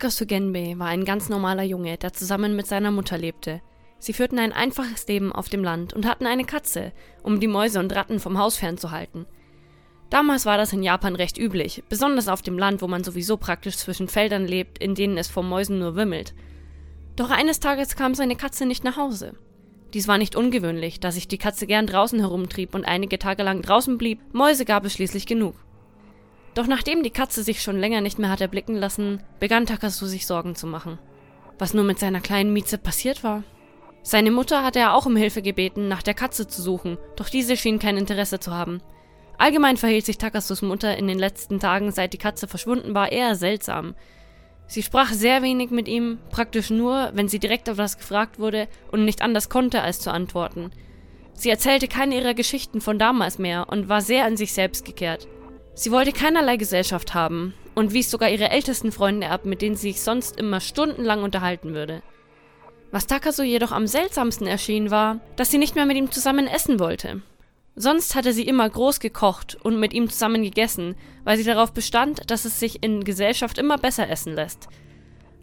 Takasu Genbei war ein ganz normaler Junge, der zusammen mit seiner Mutter lebte. Sie führten ein einfaches Leben auf dem Land und hatten eine Katze, um die Mäuse und Ratten vom Haus fernzuhalten. Damals war das in Japan recht üblich, besonders auf dem Land, wo man sowieso praktisch zwischen Feldern lebt, in denen es vor Mäusen nur wimmelt. Doch eines Tages kam seine Katze nicht nach Hause. Dies war nicht ungewöhnlich, da sich die Katze gern draußen herumtrieb und einige Tage lang draußen blieb, Mäuse gab es schließlich genug. Doch nachdem die Katze sich schon länger nicht mehr hatte blicken lassen, begann Takasu sich Sorgen zu machen. Was nur mit seiner kleinen Mieze passiert war? Seine Mutter hatte er auch um Hilfe gebeten, nach der Katze zu suchen, doch diese schien kein Interesse zu haben. Allgemein verhielt sich Takasus Mutter in den letzten Tagen, seit die Katze verschwunden war, eher seltsam. Sie sprach sehr wenig mit ihm, praktisch nur, wenn sie direkt auf das gefragt wurde und nicht anders konnte, als zu antworten. Sie erzählte keine ihrer Geschichten von damals mehr und war sehr an sich selbst gekehrt. Sie wollte keinerlei Gesellschaft haben und wies sogar ihre ältesten Freunde ab, mit denen sie sich sonst immer stundenlang unterhalten würde. Was Takasu jedoch am seltsamsten erschien, war, dass sie nicht mehr mit ihm zusammen essen wollte. Sonst hatte sie immer groß gekocht und mit ihm zusammen gegessen, weil sie darauf bestand, dass es sich in Gesellschaft immer besser essen lässt.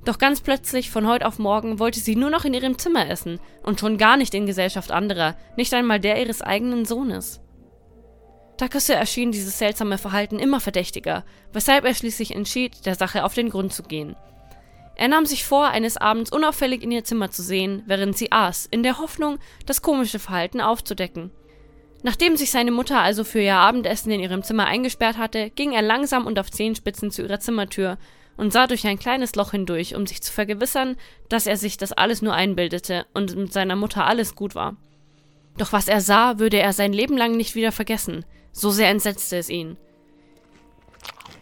Doch ganz plötzlich, von heute auf morgen, wollte sie nur noch in ihrem Zimmer essen und schon gar nicht in Gesellschaft anderer, nicht einmal der ihres eigenen Sohnes. Takasu erschien dieses seltsame Verhalten immer verdächtiger, weshalb er schließlich entschied, der Sache auf den Grund zu gehen. Er nahm sich vor, eines Abends unauffällig in ihr Zimmer zu sehen, während sie aß, in der Hoffnung, das komische Verhalten aufzudecken. Nachdem sich seine Mutter also für ihr Abendessen in ihrem Zimmer eingesperrt hatte, ging er langsam und auf Zehenspitzen zu ihrer Zimmertür und sah durch ein kleines Loch hindurch, um sich zu vergewissern, dass er sich das alles nur einbildete und mit seiner Mutter alles gut war. Doch was er sah, würde er sein Leben lang nicht wieder vergessen. So sehr entsetzte es ihn.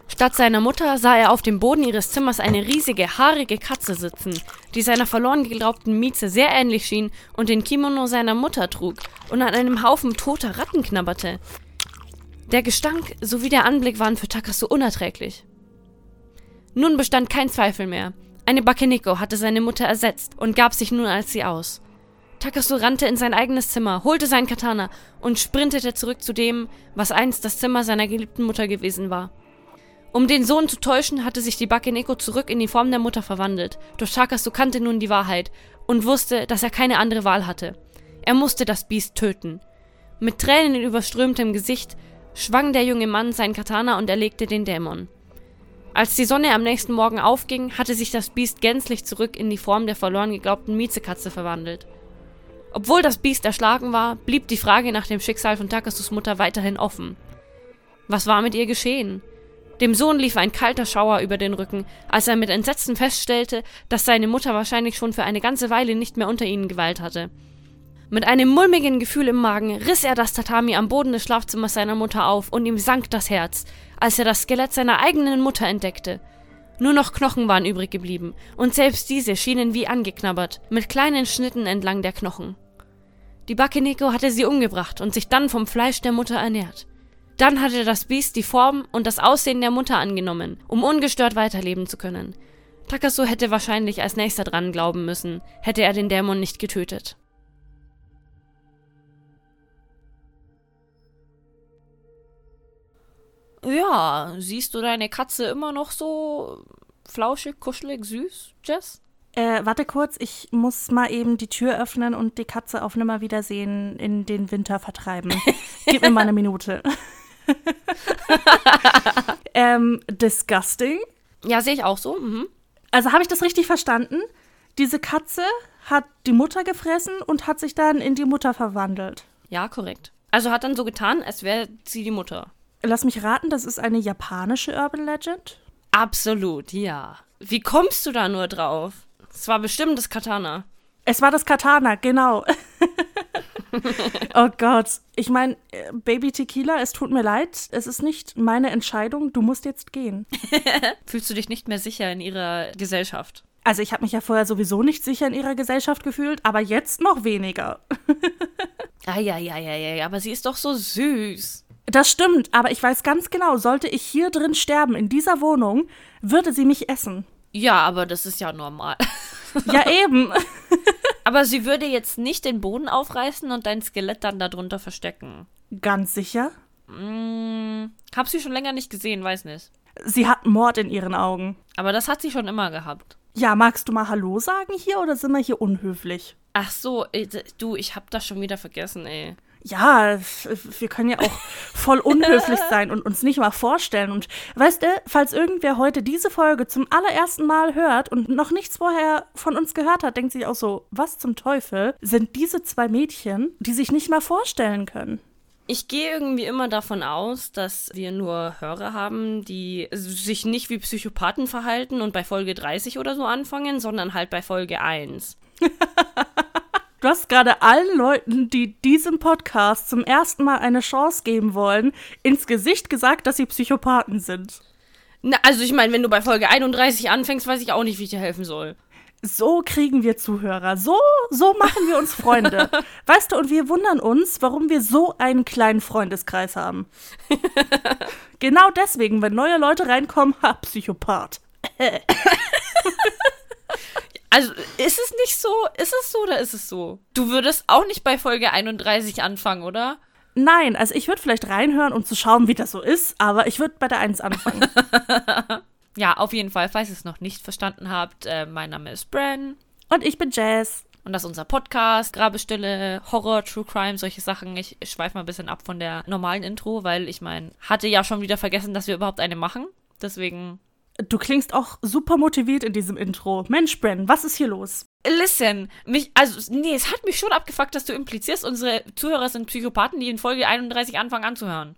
Statt seiner Mutter sah er auf dem Boden ihres Zimmers eine riesige, haarige Katze sitzen, die seiner verloren geglaubten Mieze sehr ähnlich schien und den Kimono seiner Mutter trug und an einem Haufen toter Ratten knabberte. Der Gestank sowie der Anblick waren für Takasu unerträglich. Nun bestand kein Zweifel mehr. Eine Bakeniko hatte seine Mutter ersetzt und gab sich nun als sie aus. Takasu rannte in sein eigenes Zimmer, holte sein Katana und sprintete zurück zu dem, was einst das Zimmer seiner geliebten Mutter gewesen war. Um den Sohn zu täuschen, hatte sich die Bakeneko zurück in die Form der Mutter verwandelt, doch Takasu kannte nun die Wahrheit und wusste, dass er keine andere Wahl hatte. Er musste das Biest töten. Mit Tränen in überströmtem Gesicht schwang der junge Mann sein Katana und erlegte den Dämon. Als die Sonne am nächsten Morgen aufging, hatte sich das Biest gänzlich zurück in die Form der verloren geglaubten Miezekatze verwandelt. Obwohl das Biest erschlagen war, blieb die Frage nach dem Schicksal von Takasus Mutter weiterhin offen. Was war mit ihr geschehen? Dem Sohn lief ein kalter Schauer über den Rücken, als er mit Entsetzen feststellte, dass seine Mutter wahrscheinlich schon für eine ganze Weile nicht mehr unter ihnen geweilt hatte. Mit einem mulmigen Gefühl im Magen riss er das Tatami am Boden des Schlafzimmers seiner Mutter auf und ihm sank das Herz, als er das Skelett seiner eigenen Mutter entdeckte. Nur noch Knochen waren übrig geblieben, und selbst diese schienen wie angeknabbert, mit kleinen Schnitten entlang der Knochen. Die Bakeneko hatte sie umgebracht und sich dann vom Fleisch der Mutter ernährt. Dann hatte das Biest die Form und das Aussehen der Mutter angenommen, um ungestört weiterleben zu können. Takasu hätte wahrscheinlich als nächster dran glauben müssen, hätte er den Dämon nicht getötet. Ja, siehst du deine Katze immer noch so flauschig, kuschelig, süß, Jess? Äh, warte kurz, ich muss mal eben die Tür öffnen und die Katze auf Nimmerwiedersehen in den Winter vertreiben. Gib mir mal eine Minute. ähm, disgusting. Ja, sehe ich auch so. Mhm. Also habe ich das richtig verstanden? Diese Katze hat die Mutter gefressen und hat sich dann in die Mutter verwandelt. Ja, korrekt. Also hat dann so getan, als wäre sie die Mutter. Lass mich raten, das ist eine japanische Urban Legend? Absolut, ja. Wie kommst du da nur drauf? Es war bestimmt das Katana. Es war das Katana, genau. oh Gott. Ich meine, äh, Baby Tequila, es tut mir leid. Es ist nicht meine Entscheidung. Du musst jetzt gehen. Fühlst du dich nicht mehr sicher in ihrer Gesellschaft? Also ich habe mich ja vorher sowieso nicht sicher in ihrer Gesellschaft gefühlt, aber jetzt noch weniger. ja, ja, ja, ja, aber sie ist doch so süß. Das stimmt, aber ich weiß ganz genau, sollte ich hier drin sterben, in dieser Wohnung, würde sie mich essen. Ja, aber das ist ja normal. Ja, eben. Aber sie würde jetzt nicht den Boden aufreißen und dein Skelett dann darunter verstecken. Ganz sicher? Mm, hab sie schon länger nicht gesehen, weiß nicht. Sie hat Mord in ihren Augen. Aber das hat sie schon immer gehabt. Ja, magst du mal Hallo sagen hier oder sind wir hier unhöflich? Ach so, d- du, ich hab das schon wieder vergessen, ey. Ja, wir können ja auch voll unhöflich sein und uns nicht mal vorstellen. Und weißt du, falls irgendwer heute diese Folge zum allerersten Mal hört und noch nichts vorher von uns gehört hat, denkt sich auch so, was zum Teufel sind diese zwei Mädchen, die sich nicht mal vorstellen können? Ich gehe irgendwie immer davon aus, dass wir nur Hörer haben, die sich nicht wie Psychopathen verhalten und bei Folge 30 oder so anfangen, sondern halt bei Folge 1. Du hast gerade allen Leuten, die diesem Podcast zum ersten Mal eine Chance geben wollen, ins Gesicht gesagt, dass sie Psychopathen sind. Na, also ich meine, wenn du bei Folge 31 anfängst, weiß ich auch nicht, wie ich dir helfen soll. So kriegen wir Zuhörer. So, so machen wir uns Freunde. weißt du, und wir wundern uns, warum wir so einen kleinen Freundeskreis haben. genau deswegen, wenn neue Leute reinkommen, ha, Psychopath. Also ist es nicht so? Ist es so oder ist es so? Du würdest auch nicht bei Folge 31 anfangen, oder? Nein, also ich würde vielleicht reinhören, um zu schauen, wie das so ist, aber ich würde bei der Eins anfangen. Ja, auf jeden Fall, falls ihr es noch nicht verstanden habt, äh, mein Name ist Bran. Und ich bin Jazz. Und das ist unser Podcast, Grabestille, Horror, True Crime, solche Sachen. Ich schweife mal ein bisschen ab von der normalen Intro, weil ich meine, hatte ja schon wieder vergessen, dass wir überhaupt eine machen. Deswegen. Du klingst auch super motiviert in diesem Intro. Mensch, Bren, was ist hier los? Listen, mich, also, nee, es hat mich schon abgefuckt, dass du implizierst, unsere Zuhörer sind Psychopathen, die in Folge 31 anfangen anzuhören.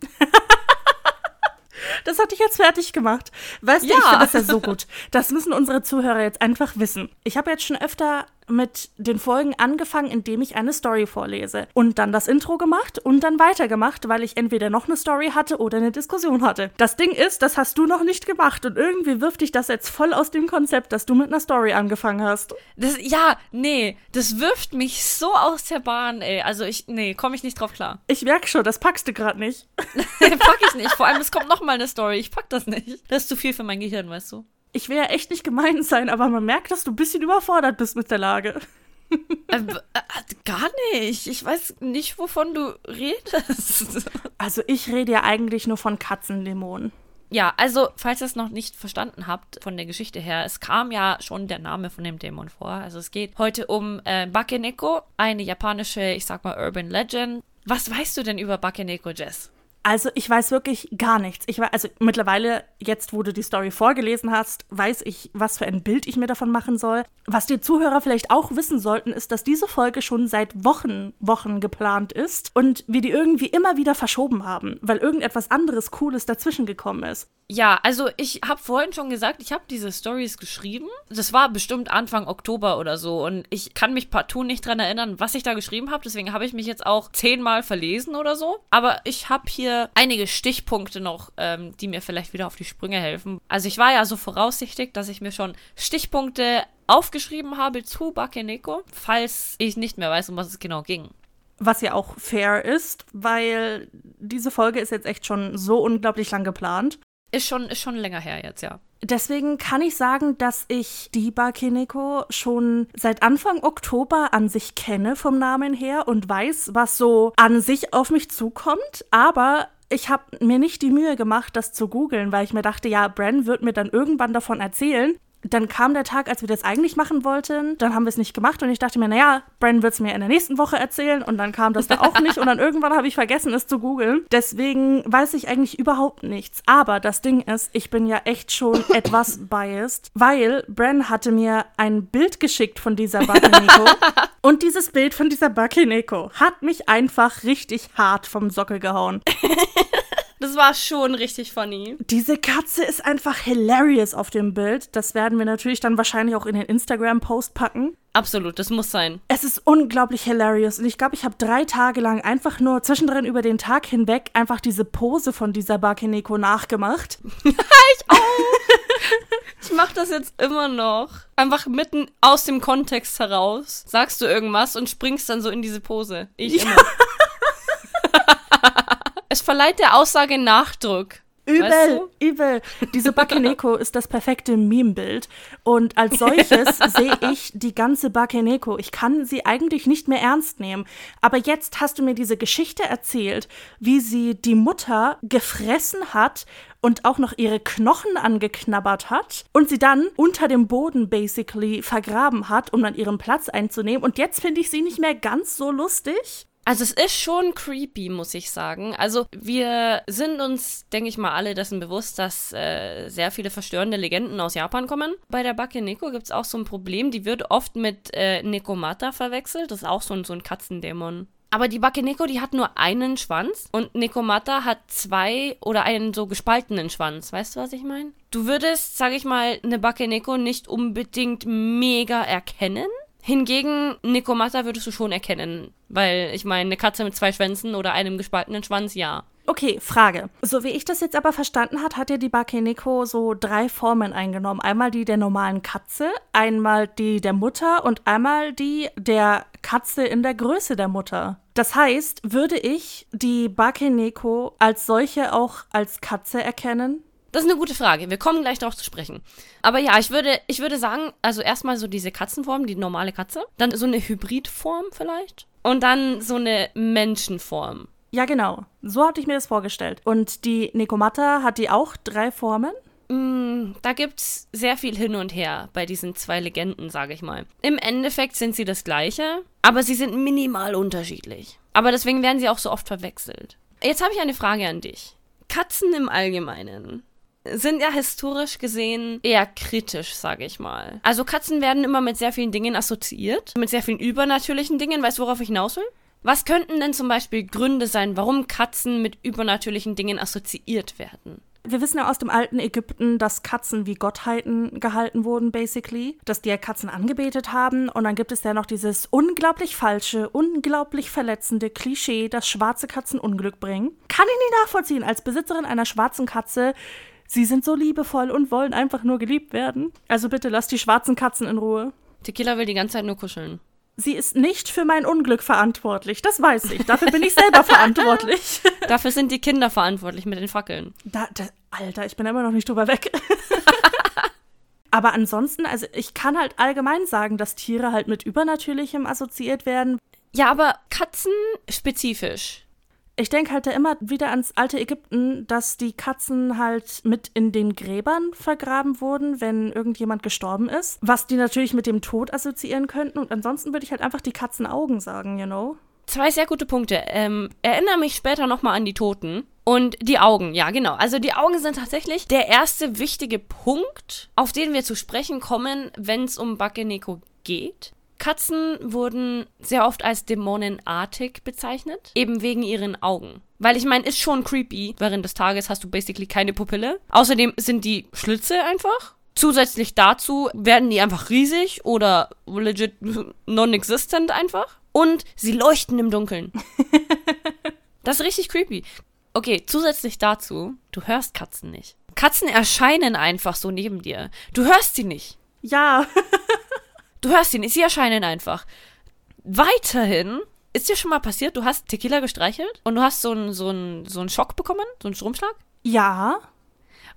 Das hatte ich jetzt fertig gemacht. Weißt du, Ja. ich finde das ja so gut. Das müssen unsere Zuhörer jetzt einfach wissen. Ich habe jetzt schon öfter mit den Folgen angefangen, indem ich eine Story vorlese. Und dann das Intro gemacht und dann weitergemacht, weil ich entweder noch eine Story hatte oder eine Diskussion hatte. Das Ding ist, das hast du noch nicht gemacht. Und irgendwie wirft dich das jetzt voll aus dem Konzept, dass du mit einer Story angefangen hast. Das, ja, nee, das wirft mich so aus der Bahn, ey. Also ich, nee, komme ich nicht drauf klar. Ich merke schon, das packst du gerade nicht. pack ich nicht. Vor allem, es kommt noch mal eine Story. Ich pack das nicht. Das ist zu viel für mein Gehirn, weißt du. Ich will ja echt nicht gemein sein, aber man merkt, dass du ein bisschen überfordert bist mit der Lage. Äh, äh, gar nicht. Ich weiß nicht, wovon du redest. Also ich rede ja eigentlich nur von Katzendämonen. Ja, also, falls ihr es noch nicht verstanden habt von der Geschichte her, es kam ja schon der Name von dem Dämon vor. Also es geht heute um äh, Bakeneko, eine japanische, ich sag mal, Urban Legend. Was weißt du denn über Bakeneko, Jess? Also ich weiß wirklich gar nichts. Ich weiß, also mittlerweile, jetzt wo du die Story vorgelesen hast, weiß ich, was für ein Bild ich mir davon machen soll. Was die Zuhörer vielleicht auch wissen sollten, ist, dass diese Folge schon seit Wochen, Wochen geplant ist und wir die irgendwie immer wieder verschoben haben, weil irgendetwas anderes Cooles dazwischen gekommen ist. Ja, also ich habe vorhin schon gesagt, ich habe diese Stories geschrieben. Das war bestimmt Anfang Oktober oder so und ich kann mich partout nicht dran erinnern, was ich da geschrieben habe. Deswegen habe ich mich jetzt auch zehnmal verlesen oder so. Aber ich habe hier einige Stichpunkte noch, ähm, die mir vielleicht wieder auf die Sprünge helfen. Also ich war ja so voraussichtig, dass ich mir schon Stichpunkte aufgeschrieben habe zu Bakeneko, falls ich nicht mehr weiß, um was es genau ging. Was ja auch fair ist, weil diese Folge ist jetzt echt schon so unglaublich lang geplant. Ist schon, ist schon länger her jetzt, ja. Deswegen kann ich sagen, dass ich die Bakeneko schon seit Anfang Oktober an sich kenne vom Namen her und weiß, was so an sich auf mich zukommt. Aber ich habe mir nicht die Mühe gemacht, das zu googeln, weil ich mir dachte, ja, Bran wird mir dann irgendwann davon erzählen. Dann kam der Tag, als wir das eigentlich machen wollten. Dann haben wir es nicht gemacht und ich dachte mir, naja, Bran wird es mir in der nächsten Woche erzählen und dann kam das da auch nicht und dann irgendwann habe ich vergessen, es zu googeln. Deswegen weiß ich eigentlich überhaupt nichts. Aber das Ding ist, ich bin ja echt schon etwas biased, weil Bran hatte mir ein Bild geschickt von dieser Bakeneko und dieses Bild von dieser Bakeneko hat mich einfach richtig hart vom Sockel gehauen. Das war schon richtig funny. Diese Katze ist einfach hilarious auf dem Bild. Das werden wir natürlich dann wahrscheinlich auch in den Instagram-Post packen. Absolut, das muss sein. Es ist unglaublich hilarious und ich glaube, ich habe drei Tage lang einfach nur zwischendrin über den Tag hinweg einfach diese Pose von dieser Bakeneko nachgemacht. Ich mach das jetzt immer noch. Einfach mitten aus dem Kontext heraus sagst du irgendwas und springst dann so in diese Pose. Ich immer. Es verleiht der Aussage Nachdruck. Übel, Weißt du? übel. Diese Bakeneko ist das perfekte Meme-Bild. Und als solches sehe ich die ganze Bakeneko. Ich kann sie eigentlich nicht mehr ernst nehmen. Aber jetzt hast du mir diese Geschichte erzählt, wie sie die Mutter gefressen hat und auch noch ihre Knochen angeknabbert hat und sie dann unter dem Boden basically vergraben hat, um dann ihren Platz einzunehmen. Und jetzt finde ich sie nicht mehr ganz so lustig. Also es ist schon creepy, muss ich sagen. Also wir sind uns, denke ich mal, alle dessen bewusst, dass äh, sehr viele verstörende Legenden aus Japan kommen. Bei der Bakeneko gibt es auch so ein Problem, die wird oft mit äh, Nekomata verwechselt. Das ist auch so ein, so ein Katzendämon. Aber die Bakeneko, die hat nur einen Schwanz und Nekomata hat zwei oder einen so gespaltenen Schwanz. Weißt du, was ich meine? Du würdest, sag ich mal, eine Bakeneko nicht unbedingt mega erkennen. Hingegen, Nekomata würdest du schon erkennen. Weil, ich meine, eine Katze mit zwei Schwänzen oder einem gespaltenen Schwanz, ja. Okay, Frage. So wie ich das jetzt aber verstanden hat, hat ja die Bakeneko so drei Formen eingenommen. Einmal die der normalen Katze, einmal die der Mutter und einmal die der Katze in der Größe der Mutter. Das heißt, würde ich die Bakeneko als solche auch als Katze erkennen? Das ist eine gute Frage. Wir kommen gleich darauf zu sprechen. Aber ja, ich würde, ich würde sagen, also erstmal so diese Katzenform, die normale Katze. Dann so eine Hybridform vielleicht. Und dann so eine Menschenform. Ja, genau. So hatte ich mir das vorgestellt. Und die Nekomata hat die auch drei Formen? Mm, da gibt's sehr viel hin und her bei diesen zwei Legenden, sage ich mal. Im Endeffekt sind sie das gleiche, aber sie sind minimal unterschiedlich. Aber deswegen werden sie auch so oft verwechselt. Jetzt habe ich eine Frage an dich. Katzen im Allgemeinen sind ja historisch gesehen eher kritisch, sage ich mal. Also Katzen werden immer mit sehr vielen Dingen assoziiert, mit sehr vielen übernatürlichen Dingen. Weißt du, worauf ich hinaus will? Was könnten denn zum Beispiel Gründe sein, warum Katzen mit übernatürlichen Dingen assoziiert werden? Wir wissen ja aus dem alten Ägypten, dass Katzen wie Gottheiten gehalten wurden, basically. Dass die ja Katzen angebetet haben. Und dann gibt es ja noch dieses unglaublich falsche, unglaublich verletzende Klischee, dass schwarze Katzen Unglück bringen. Kann ich nicht nachvollziehen. Als Besitzerin einer schwarzen Katze, sie sind so liebevoll und wollen einfach nur geliebt werden. Also bitte lasst die schwarzen Katzen in Ruhe. Tequila will die ganze Zeit nur kuscheln. Sie ist nicht für mein Unglück verantwortlich. Das weiß ich. Dafür bin ich selber verantwortlich. Dafür sind die Kinder verantwortlich mit den Fackeln. Da, da, Alter, ich bin immer noch nicht drüber weg. Aber ansonsten, also ich kann halt allgemein sagen, dass Tiere halt mit Übernatürlichem assoziiert werden. Ja, aber Katzen spezifisch. Ich denke halt da immer wieder ans alte Ägypten, dass die Katzen halt mit in den Gräbern vergraben wurden, wenn irgendjemand gestorben ist. Was die natürlich mit dem Tod assoziieren könnten. Und ansonsten würde ich halt einfach die Katzenaugen sagen, you know? Zwei sehr gute Punkte. Ähm, erinnere mich später nochmal an die Toten. Und die Augen, ja, genau. Also die Augen sind tatsächlich der erste wichtige Punkt, auf den wir zu sprechen kommen, wenn es um Bakeneko geht. Katzen wurden sehr oft als dämonenartig bezeichnet, eben wegen ihren Augen. Weil ich meine, ist schon creepy. Während des Tages hast du basically keine Pupille. Außerdem sind die Schlitze einfach. Zusätzlich dazu werden die einfach riesig oder legit non-existent einfach. Und sie leuchten im Dunkeln. Das ist richtig creepy. Okay, zusätzlich dazu, du hörst Katzen nicht. Katzen erscheinen einfach so neben dir. Du hörst sie nicht. Ja. Du hörst nicht, sie erscheinen einfach. Weiterhin, ist dir schon mal passiert, du hast Tequila gestreichelt und du hast so einen so einen- so einen Schock bekommen, so einen Stromschlag? ja.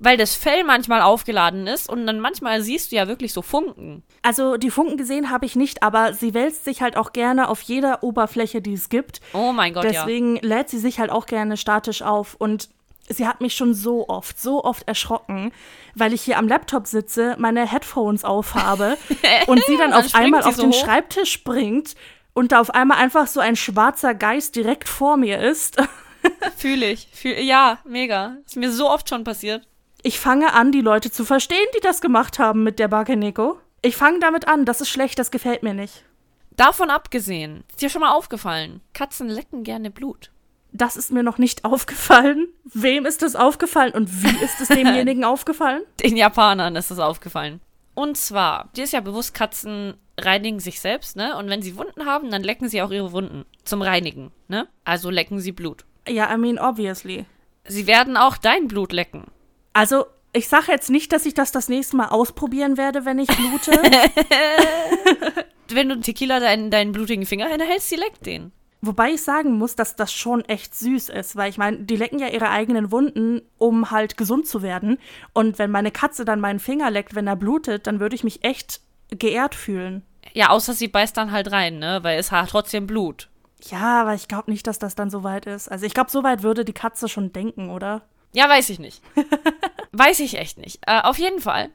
Weil das Fell manchmal aufgeladen ist und dann manchmal siehst du ja wirklich so Funken. Also die Funken gesehen habe ich nicht, aber sie wälzt sich halt auch gerne auf jeder Oberfläche, die es gibt. Oh mein Gott, ja. Deswegen lädt sie sich halt auch gerne statisch auf und sie hat mich schon so oft, so oft erschrocken, weil ich hier am Laptop sitze, meine Headphones aufhabe und sie dann Dann auf einmal auf so den hoch. Schreibtisch springt und da auf einmal einfach so ein schwarzer Geist direkt vor mir ist. Fühle ich. Fühl, ja, mega. Ist mir so oft schon passiert. Ich fange an, die Leute zu verstehen, die das gemacht haben mit der Bakeneko. Ich fange damit an, das ist schlecht, das gefällt mir nicht. Davon abgesehen, ist dir schon mal aufgefallen, Katzen lecken gerne Blut. Das ist mir noch nicht aufgefallen. Wem ist das aufgefallen und wie ist es demjenigen aufgefallen? Den Japanern ist das aufgefallen. Und zwar, dir ist ja bewusst, Katzen reinigen sich selbst, ne? Und wenn sie Wunden haben, dann lecken sie auch ihre Wunden zum Reinigen, ne? Also lecken sie Blut. Ja, I mean, obviously. Sie werden auch dein Blut lecken. Also, ich sage jetzt nicht, dass ich das das nächste Mal ausprobieren werde, wenn ich blute. Wenn du Tequila deinen, deinen blutigen Finger hinhältst, sie leckt den. Wobei ich sagen muss, dass das schon echt süß ist, weil ich meine, die lecken ja ihre eigenen Wunden, um halt gesund zu werden. Und wenn meine Katze dann meinen Finger leckt, wenn er blutet, dann würde ich mich echt geehrt fühlen. Ja, außer sie beißt dann halt rein, ne? Weil es hat trotzdem Blut. Ja, aber ich glaube nicht, dass das dann so weit ist. Also ich glaube, so weit würde die Katze schon denken, oder? Ja, weiß ich nicht. weiß ich echt nicht. Äh, auf jeden Fall,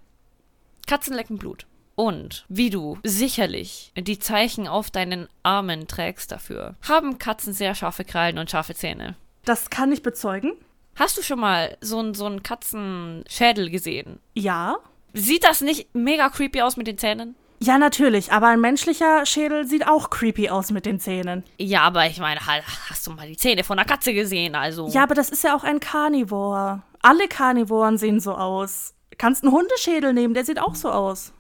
Katzen lecken Blut. Und wie du sicherlich die Zeichen auf deinen Armen trägst dafür, haben Katzen sehr scharfe Krallen und scharfe Zähne. Das kann ich bezeugen. Hast du schon mal so, ein, so einen Katzenschädel gesehen? Ja. Sieht das nicht mega creepy aus mit den Zähnen? Ja, natürlich, aber ein menschlicher Schädel sieht auch creepy aus mit den Zähnen. Ja, aber ich meine, hast du mal die Zähne von einer Katze gesehen, also. Ja, aber das ist ja auch ein Karnivor. Alle Karnivoren sehen so aus. Kannst einen Hundeschädel nehmen, der sieht auch so aus.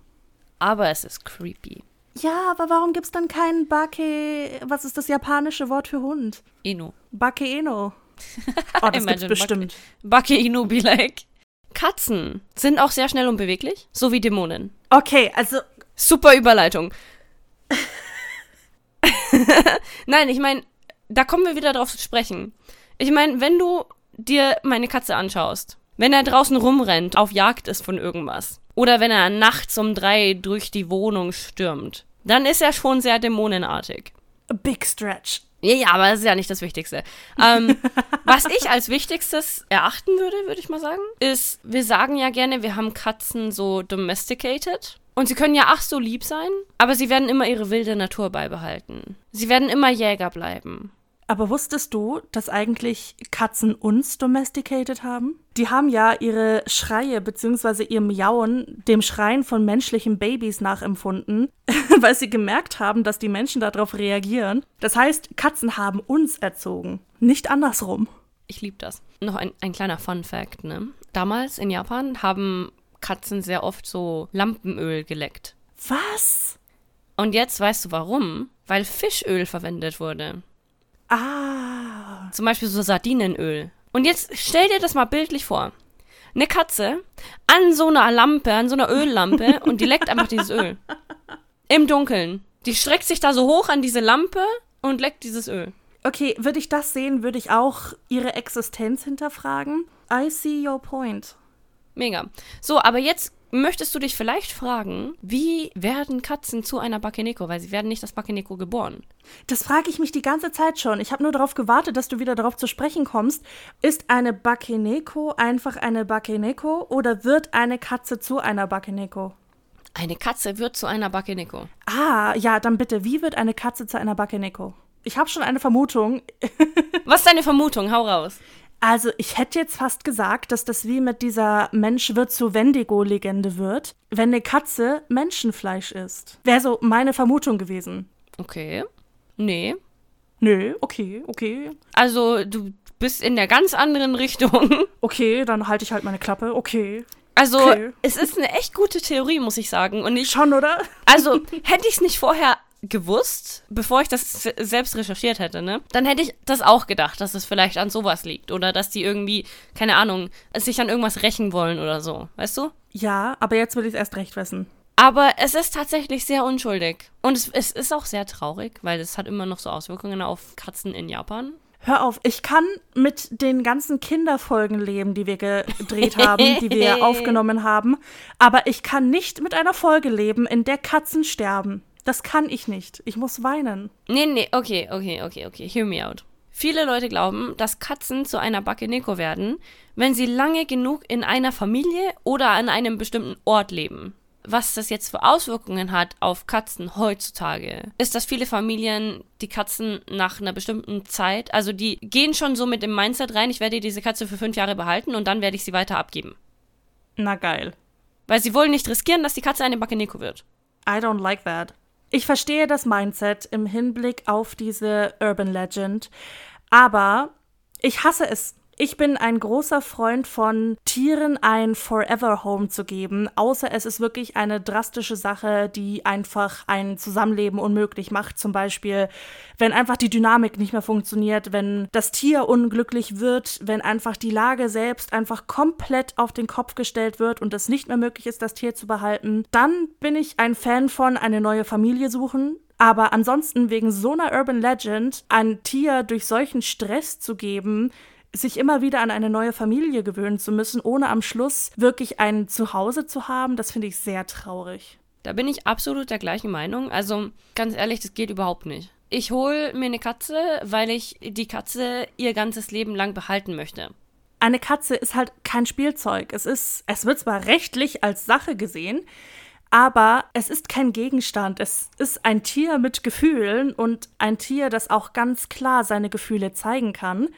Aber es ist creepy. Ja, aber warum gibt's dann keinen Bake, was ist das japanische Wort für Hund? Inu. Bake Eno. Oh, das gibt's bestimmt. Bake Inu be like. Katzen sind auch sehr schnell und beweglich, so wie Dämonen. Okay, also Super Überleitung. Nein, ich meine, da kommen wir wieder drauf zu sprechen. Ich meine, wenn du dir meine Katze anschaust, wenn er draußen rumrennt, auf Jagd ist von irgendwas, oder wenn er nachts um drei durch die Wohnung stürmt, dann ist er schon sehr dämonenartig. A big stretch. Ja, ja, aber das ist ja nicht das Wichtigste. Ähm, was ich als Wichtigstes erachten würde, würde ich mal sagen, ist, wir sagen ja gerne, wir haben Katzen so domesticated. Und sie können ja ach so lieb sein, aber sie werden immer ihre wilde Natur beibehalten. Sie werden immer Jäger bleiben. Aber wusstest du, dass eigentlich Katzen uns domesticated haben? Die haben ja ihre Schreie bzw. ihr Miauen dem Schreien von menschlichen Babys nachempfunden, weil sie gemerkt haben, dass die Menschen darauf reagieren. Das heißt, Katzen haben uns erzogen, nicht andersrum. Ich liebe das. Noch ein, ein kleiner Fun Fact, ne? Damals in Japan haben Katzen sehr oft so Lampenöl geleckt. Was? Und jetzt weißt du warum? Weil Fischöl verwendet wurde. Ah. Zum Beispiel so Sardinenöl. Und jetzt stell dir das mal bildlich vor. Eine Katze an so einer Lampe, an so einer Öllampe und die leckt einfach dieses Öl. Im Dunkeln. Die streckt sich da so hoch an diese Lampe und leckt dieses Öl. Okay, würde ich das sehen, würde ich auch ihre Existenz hinterfragen. I see your point. Mega. So, aber jetzt möchtest du dich vielleicht fragen, wie werden Katzen zu einer Bakeneko? Weil sie werden nicht als Bakeneko geboren. Das frage ich mich die ganze Zeit schon. Ich habe nur darauf gewartet, dass du wieder darauf zu sprechen kommst. Ist eine Bakeneko einfach eine Bakeneko oder wird eine Katze zu einer Bakeneko? Eine Katze wird zu einer Bakeneko. Ah, ja, dann bitte, wie wird eine Katze zu einer Bakeneko? Ich habe schon eine Vermutung. Was ist deine Vermutung? Hau raus. Also, ich hätte jetzt fast gesagt, dass das wie mit dieser Mensch wird zu Wendigo-Legende wird, wenn eine Katze Menschenfleisch isst. Wäre so meine Vermutung gewesen. Okay. Nee. Nö, okay, okay. Also, du bist in der ganz anderen Richtung. Okay, dann halte ich halt meine Klappe. Okay. Also, Okay. es ist eine echt gute Theorie, muss ich sagen. Und ich, Schon, oder? also, hätte ich es nicht vorher gewusst, bevor ich das se- selbst recherchiert hätte, ne? Dann hätte ich das auch gedacht, dass es vielleicht an sowas liegt. Oder dass die irgendwie, keine Ahnung, sich an irgendwas rächen wollen oder so. Weißt du? Ja, aber jetzt will ich es erst recht wissen. Aber es ist tatsächlich sehr unschuldig. Und es, es ist auch sehr traurig, weil es hat immer noch so Auswirkungen auf Katzen in Japan. Hör auf, ich kann mit den ganzen Kinderfolgen leben, die wir gedreht haben, die wir aufgenommen haben, aber ich kann nicht mit einer Folge leben, in der Katzen sterben. Das kann ich nicht. Ich muss weinen. Nee, nee, okay, okay, okay, okay. Hear me out. Viele Leute glauben, dass Katzen zu einer Bakeneko werden, wenn sie lange genug in einer Familie oder an einem bestimmten Ort leben. Was das jetzt für Auswirkungen hat auf Katzen heutzutage, ist, dass viele Familien die Katzen nach einer bestimmten Zeit, also die gehen schon so mit dem Mindset rein, ich werde diese Katze für fünf Jahre behalten und dann werde ich sie weiter abgeben. Na geil. Weil sie wollen nicht riskieren, dass die Katze eine Bakeneko wird. I don't like that. Ich verstehe das Mindset im Hinblick auf diese Urban Legend, aber ich hasse es. Ich bin ein großer Freund von Tieren ein Forever Home zu geben, außer es ist wirklich eine drastische Sache, die einfach ein Zusammenleben unmöglich macht. Zum Beispiel, wenn einfach die Dynamik nicht mehr funktioniert, wenn das Tier unglücklich wird, wenn einfach die Lage selbst einfach komplett auf den Kopf gestellt wird und es nicht mehr möglich ist, das Tier zu behalten, dann bin ich ein Fan von eine neue Familie suchen, Aber ansonsten wegen so einer Urban Legend ein Tier durch solchen Stress zu geben, sich immer wieder an eine neue Familie gewöhnen zu müssen, ohne am Schluss wirklich ein Zuhause zu haben, das finde ich sehr traurig. Da bin ich absolut der gleichen Meinung. Also ganz ehrlich, das geht überhaupt nicht. Ich hole mir eine Katze, weil ich die Katze ihr ganzes Leben lang behalten möchte. Eine Katze ist halt kein Spielzeug. Es ist, es wird zwar rechtlich als Sache gesehen, aber es ist kein Gegenstand. Es ist ein Tier mit Gefühlen und ein Tier, das auch ganz klar seine Gefühle zeigen kann.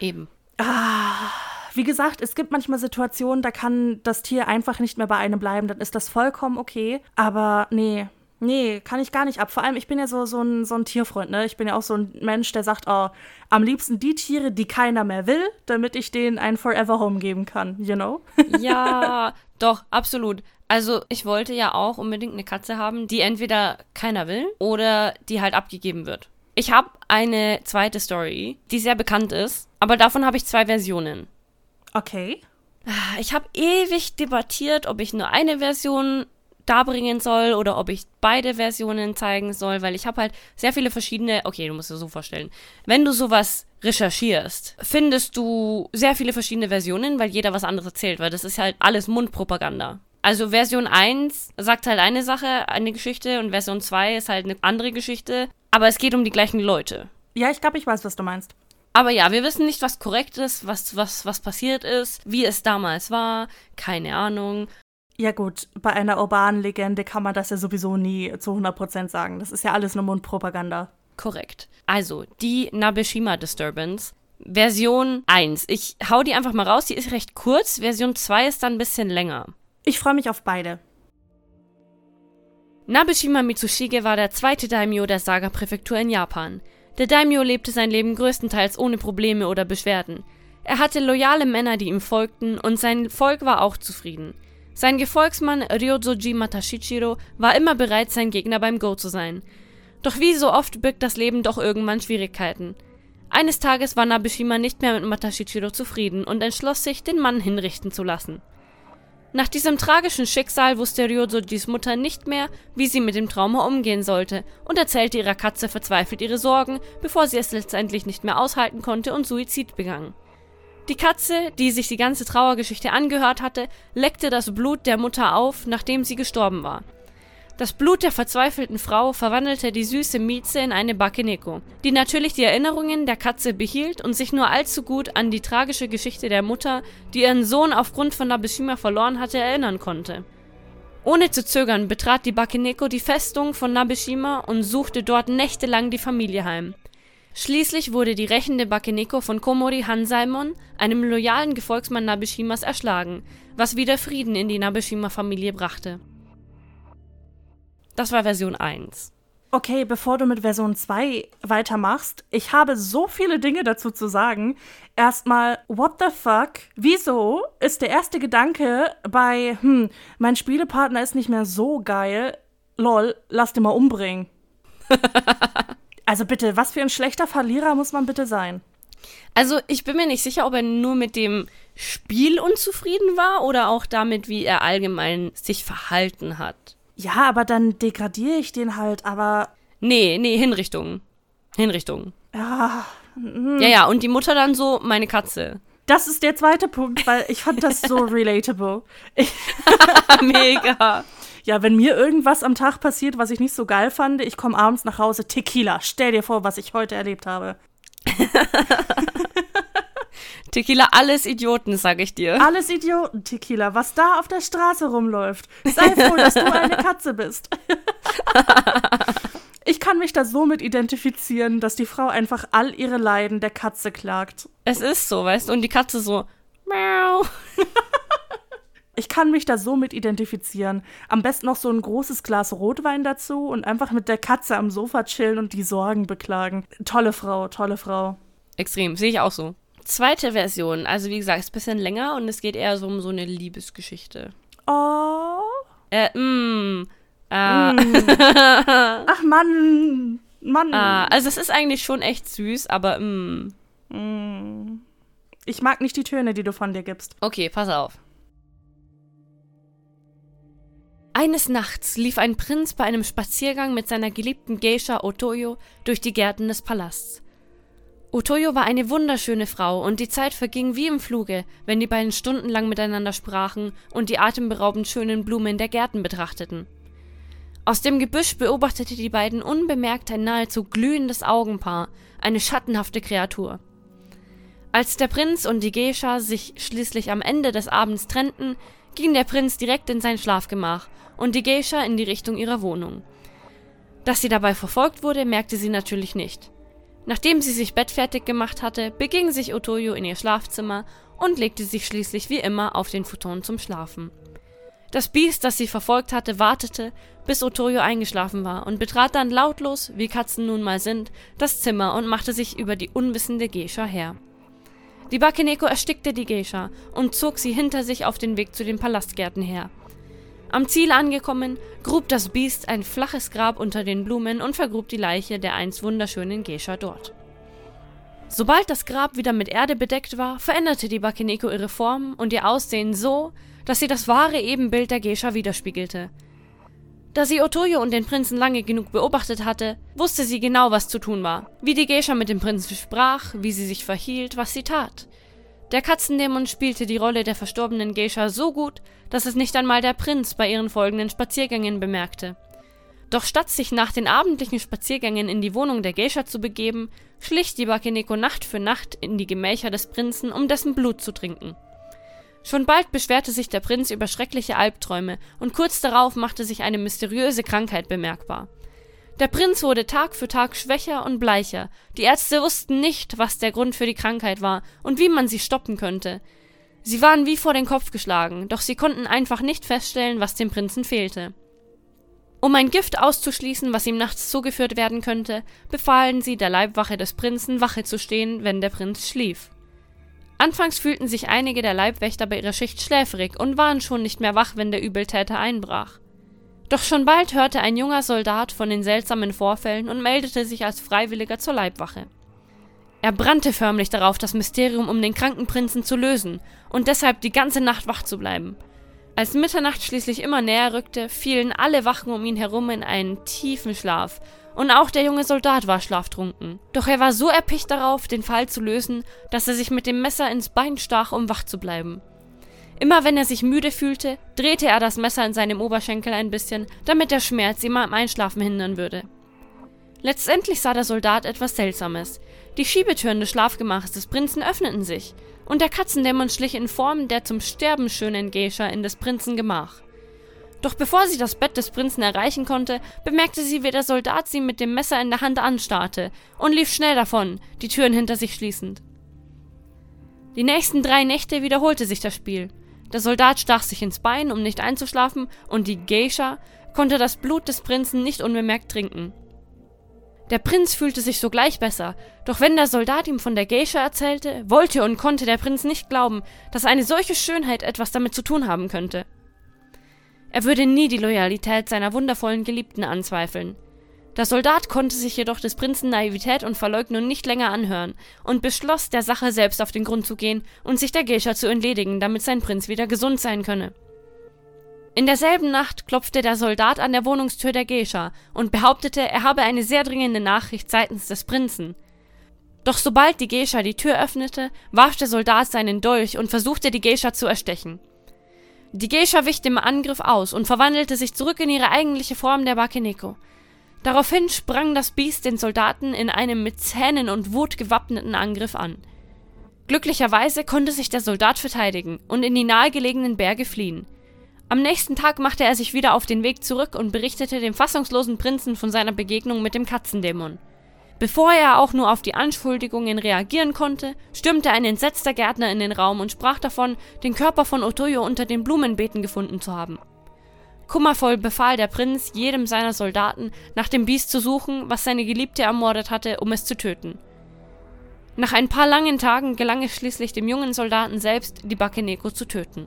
Eben. Ah, wie gesagt, es gibt manchmal Situationen, da kann das Tier einfach nicht mehr bei einem bleiben, dann ist das vollkommen okay. Aber nee, Nee, kann ich gar nicht ab. Vor allem, ich bin ja so, so, ein, so ein Tierfreund, ne? Ich bin ja auch so ein Mensch, der sagt, oh, am liebsten die Tiere, die keiner mehr will, damit ich denen ein Forever Home geben kann, you know? Ja, doch, absolut. Also, ich wollte ja auch unbedingt eine Katze haben, die entweder keiner will oder die halt abgegeben wird. Ich habe eine zweite Story, die sehr bekannt ist, aber davon habe ich zwei Versionen. Okay. Ich habe ewig debattiert, ob ich nur eine Version darbringen soll oder ob ich beide Versionen zeigen soll, weil ich habe halt sehr viele verschiedene. Okay, du musst dir so vorstellen. Wenn du sowas recherchierst, findest du sehr viele verschiedene Versionen, weil jeder was anderes erzählt, weil das ist halt alles Mundpropaganda. Also Version 1 sagt halt eine Sache, eine Geschichte und Version 2 ist halt eine andere Geschichte, aber es geht um die gleichen Leute. Ja, ich glaube, ich weiß, was du meinst. Aber ja, wir wissen nicht, was korrekt ist, was, was, was passiert ist, wie es damals war, keine Ahnung. Ja gut, bei einer urbanen Legende kann man das ja sowieso nie zu 100% sagen. Das ist ja alles nur Mundpropaganda. Korrekt. Also, die Nabeshima Disturbance. Version 1. Ich hau die einfach mal raus, die ist recht kurz. Version 2 ist dann ein bisschen länger. Ich freue mich auf beide. Nabeshima Mitsushige war der zweite Daimyo der Saga-Präfektur in Japan. Der Daimyo lebte sein Leben größtenteils ohne Probleme oder Beschwerden. Er hatte loyale Männer, die ihm folgten, und sein Volk war auch zufrieden. Sein Gefolgsmann Ryozoji Matashichiro war immer bereit, sein Gegner beim Go zu sein. Doch wie so oft birgt das Leben doch irgendwann Schwierigkeiten. Eines Tages war Nabeshima nicht mehr mit Matashichiro zufrieden und entschloss sich, den Mann hinrichten zu lassen. Nach diesem tragischen Schicksal wusste Ryozojis Mutter nicht mehr, wie sie mit dem Trauma umgehen sollte und erzählte ihrer Katze verzweifelt ihre Sorgen, bevor sie es letztendlich nicht mehr aushalten konnte und Suizid begann. Die Katze, die sich die ganze Trauergeschichte angehört hatte, leckte das Blut der Mutter auf, nachdem sie gestorben war. Das Blut der verzweifelten Frau verwandelte die süße Mieze in eine Bakeneko, die natürlich die Erinnerungen der Katze behielt und sich nur allzu gut an die tragische Geschichte der Mutter, die ihren Sohn aufgrund von Nabeshima verloren hatte, erinnern konnte. Ohne zu zögern betrat die Bakeneko die Festung von Nabeshima und suchte dort nächtelang die Familie heim. Schließlich wurde die rächende Bakeneko von Komori Hansaimon, einem loyalen Gefolgsmann Nabeshimas, erschlagen, was wieder Frieden in die Nabeshima-Familie brachte. Das war Version 1. Okay, bevor du mit Version 2 weitermachst, ich habe so viele Dinge dazu zu sagen. Erstmal, what the fuck? Wieso ist der erste Gedanke bei, hm, mein Spielepartner ist nicht mehr so geil, lol, lass den mal umbringen. Also bitte, was für ein schlechter Verlierer muss man bitte sein? Also ich bin mir nicht sicher, ob er nur mit dem Spiel unzufrieden war oder auch damit, wie er allgemein sich verhalten hat. Ja, aber dann degradiere ich den halt, aber. Nee, nee, Hinrichtung. Hinrichtung. Ja. Mm. Ja, ja, und die Mutter dann so, meine Katze. Das ist der zweite Punkt, weil ich fand das so relatable. Mega. Ja, wenn mir irgendwas am Tag passiert, was ich nicht so geil fand, ich komme abends nach Hause, Tequila. Stell dir vor, was ich heute erlebt habe. Tequila, alles Idioten, sag ich dir. Alles Idioten, Tequila. Was da auf der Straße rumläuft. Sei froh, dass du eine Katze bist. ich kann mich da so mit identifizieren, dass die Frau einfach all ihre Leiden der Katze klagt. Es ist so, weißt du, und die Katze so, miau. Ich kann mich da so mit identifizieren. Am besten noch so ein großes Glas Rotwein dazu und einfach mit der Katze am Sofa chillen und die Sorgen beklagen. Tolle Frau, tolle Frau. Extrem, sehe ich auch so. Zweite Version, also wie gesagt, ist ein bisschen länger und es geht eher so um so eine Liebesgeschichte. Oh. Äh, mm. Äh. Mm. Ach Mann. Mann. Ah, also es ist eigentlich schon echt süß, aber mm. Mm. Ich mag nicht die Töne, die du von dir gibst. Okay, pass auf. Eines Nachts lief ein Prinz bei einem Spaziergang mit seiner geliebten Geisha Otoyo durch die Gärten des Palasts. Otoyo war eine wunderschöne Frau und die Zeit verging wie im Fluge, wenn die beiden stundenlang miteinander sprachen und die atemberaubend schönen Blumen der Gärten betrachteten. Aus dem Gebüsch beobachtete die beiden unbemerkt ein nahezu glühendes Augenpaar, eine schattenhafte Kreatur. Als der Prinz und die Geisha sich schließlich am Ende des Abends trennten, ging der Prinz direkt in sein Schlafgemach und die Geisha in die Richtung ihrer Wohnung. Dass sie dabei verfolgt wurde, merkte sie natürlich nicht. Nachdem sie sich bettfertig gemacht hatte, beging sich Otoyo in ihr Schlafzimmer und legte sich schließlich wie immer auf den Futon zum Schlafen. Das Biest, das sie verfolgt hatte, wartete, bis Otoyo eingeschlafen war und betrat dann lautlos, wie Katzen nun mal sind, das Zimmer und machte sich über die unwissende Geisha her. Die Bakeneko erstickte die Geisha und zog sie hinter sich auf den Weg zu den Palastgärten her. Am Ziel angekommen, grub das Biest ein flaches Grab unter den Blumen und vergrub die Leiche der einst wunderschönen Geisha dort. Sobald das Grab wieder mit Erde bedeckt war, veränderte die Bakeneko ihre Form und ihr Aussehen so, dass sie das wahre Ebenbild der Geisha widerspiegelte. Da sie Otoyo und den Prinzen lange genug beobachtet hatte, wusste sie genau, was zu tun war, wie die Geisha mit dem Prinzen sprach, wie sie sich verhielt, was sie tat. Der Katzendämon spielte die Rolle der verstorbenen Geisha so gut, dass es nicht einmal der Prinz bei ihren folgenden Spaziergängen bemerkte. Doch statt sich nach den abendlichen Spaziergängen in die Wohnung der Geisha zu begeben, schlich die Bakeneko Nacht für Nacht in die Gemächer des Prinzen, um dessen Blut zu trinken. Schon bald beschwerte sich der Prinz über schreckliche Albträume, und kurz darauf machte sich eine mysteriöse Krankheit bemerkbar. Der Prinz wurde Tag für Tag schwächer und bleicher. Die Ärzte wussten nicht, was der Grund für die Krankheit war und wie man sie stoppen könnte. Sie waren wie vor den Kopf geschlagen, doch sie konnten einfach nicht feststellen, was dem Prinzen fehlte. Um ein Gift auszuschließen, was ihm nachts zugeführt werden könnte, befahlen sie der Leibwache des Prinzen, Wache zu stehen, wenn der Prinz schlief. Anfangs fühlten sich einige der Leibwächter bei ihrer Schicht schläfrig und waren schon nicht mehr wach, wenn der Übeltäter einbrach. Doch schon bald hörte ein junger Soldat von den seltsamen Vorfällen und meldete sich als Freiwilliger zur Leibwache. Er brannte förmlich darauf, das Mysterium um den kranken Prinzen zu lösen und deshalb die ganze Nacht wach zu bleiben. Als Mitternacht schließlich immer näher rückte, fielen alle Wachen um ihn herum in einen tiefen Schlaf, und auch der junge Soldat war schlaftrunken. Doch er war so erpicht darauf, den Fall zu lösen, dass er sich mit dem Messer ins Bein stach, um wach zu bleiben. Immer wenn er sich müde fühlte, drehte er das Messer in seinem Oberschenkel ein bisschen, damit der Schmerz ihm am Einschlafen hindern würde. Letztendlich sah der Soldat etwas Seltsames. Die Schiebetüren des Schlafgemaches des Prinzen öffneten sich, und der Katzendämon schlich in Form der zum Sterben schönen Geisha in des Prinzen Gemach. Doch bevor sie das Bett des Prinzen erreichen konnte, bemerkte sie, wie der Soldat sie mit dem Messer in der Hand anstarrte und lief schnell davon, die Türen hinter sich schließend. Die nächsten drei Nächte wiederholte sich das Spiel. Der Soldat stach sich ins Bein, um nicht einzuschlafen, und die Geisha konnte das Blut des Prinzen nicht unbemerkt trinken. Der Prinz fühlte sich sogleich besser, doch wenn der Soldat ihm von der Geisha erzählte, wollte und konnte der Prinz nicht glauben, dass eine solche Schönheit etwas damit zu tun haben könnte. Er würde nie die Loyalität seiner wundervollen Geliebten anzweifeln. Der Soldat konnte sich jedoch des Prinzen Naivität und Verleugnung nicht länger anhören und beschloss, der Sache selbst auf den Grund zu gehen und sich der Geisha zu entledigen, damit sein Prinz wieder gesund sein könne. In derselben Nacht klopfte der Soldat an der Wohnungstür der Geisha und behauptete, er habe eine sehr dringende Nachricht seitens des Prinzen. Doch sobald die Geisha die Tür öffnete, warf der Soldat seinen Dolch und versuchte die Geisha zu erstechen. Die Geisha wich dem Angriff aus und verwandelte sich zurück in ihre eigentliche Form der Bakeneko. Daraufhin sprang das Biest den Soldaten in einem mit Zähnen und Wut gewappneten Angriff an. Glücklicherweise konnte sich der Soldat verteidigen und in die nahegelegenen Berge fliehen. Am nächsten Tag machte er sich wieder auf den Weg zurück und berichtete dem fassungslosen Prinzen von seiner Begegnung mit dem Katzendämon. Bevor er auch nur auf die Anschuldigungen reagieren konnte, stürmte ein entsetzter Gärtner in den Raum und sprach davon, den Körper von Otoyo unter den Blumenbeeten gefunden zu haben. Kummervoll befahl der Prinz jedem seiner Soldaten, nach dem Biest zu suchen, was seine Geliebte ermordet hatte, um es zu töten. Nach ein paar langen Tagen gelang es schließlich dem jungen Soldaten selbst, die Bakeneko zu töten.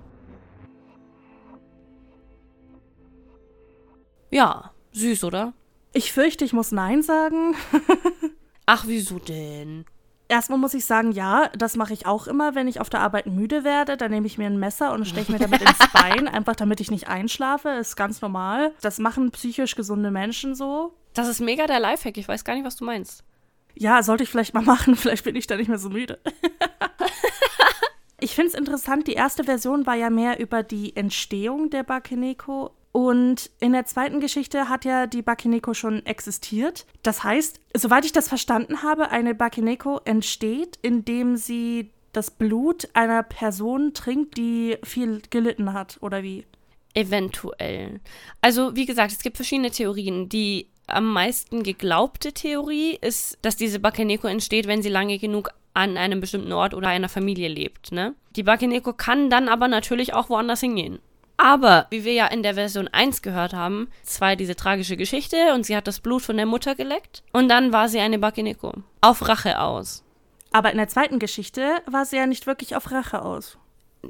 Ja, süß, oder? Ich fürchte, ich muss Nein sagen. Ach, wieso denn? Erstmal muss ich sagen, ja, das mache ich auch immer, wenn ich auf der Arbeit müde werde. Dann nehme ich mir ein Messer und steche mir damit ins Bein, einfach damit ich nicht einschlafe. Ist ganz normal. Das machen psychisch gesunde Menschen so. Das ist mega der Lifehack. Ich weiß gar nicht, was du meinst. Ja, sollte ich vielleicht mal machen. Vielleicht bin ich da nicht mehr so müde. ich finde es interessant, die erste Version war ja mehr über die Entstehung der Bakeneko und in der zweiten Geschichte hat ja die Bakeneko schon existiert. Das heißt, soweit ich das verstanden habe, eine Bakeneko entsteht, indem sie das Blut einer Person trinkt, die viel gelitten hat, oder wie? Eventuell. Also, wie gesagt, es gibt verschiedene Theorien. Die am meisten geglaubte Theorie ist, dass diese Bakeneko entsteht, wenn sie lange genug an einem bestimmten Ort oder einer Familie lebt. Ne? Die Bakeneko kann dann aber natürlich auch woanders hingehen. Aber, wie wir ja in der Version 1 gehört haben, es war diese tragische Geschichte und sie hat das Blut von der Mutter geleckt und dann war sie eine Bakeneko. Auf Rache aus. Aber in der zweiten Geschichte war sie ja nicht wirklich auf Rache aus.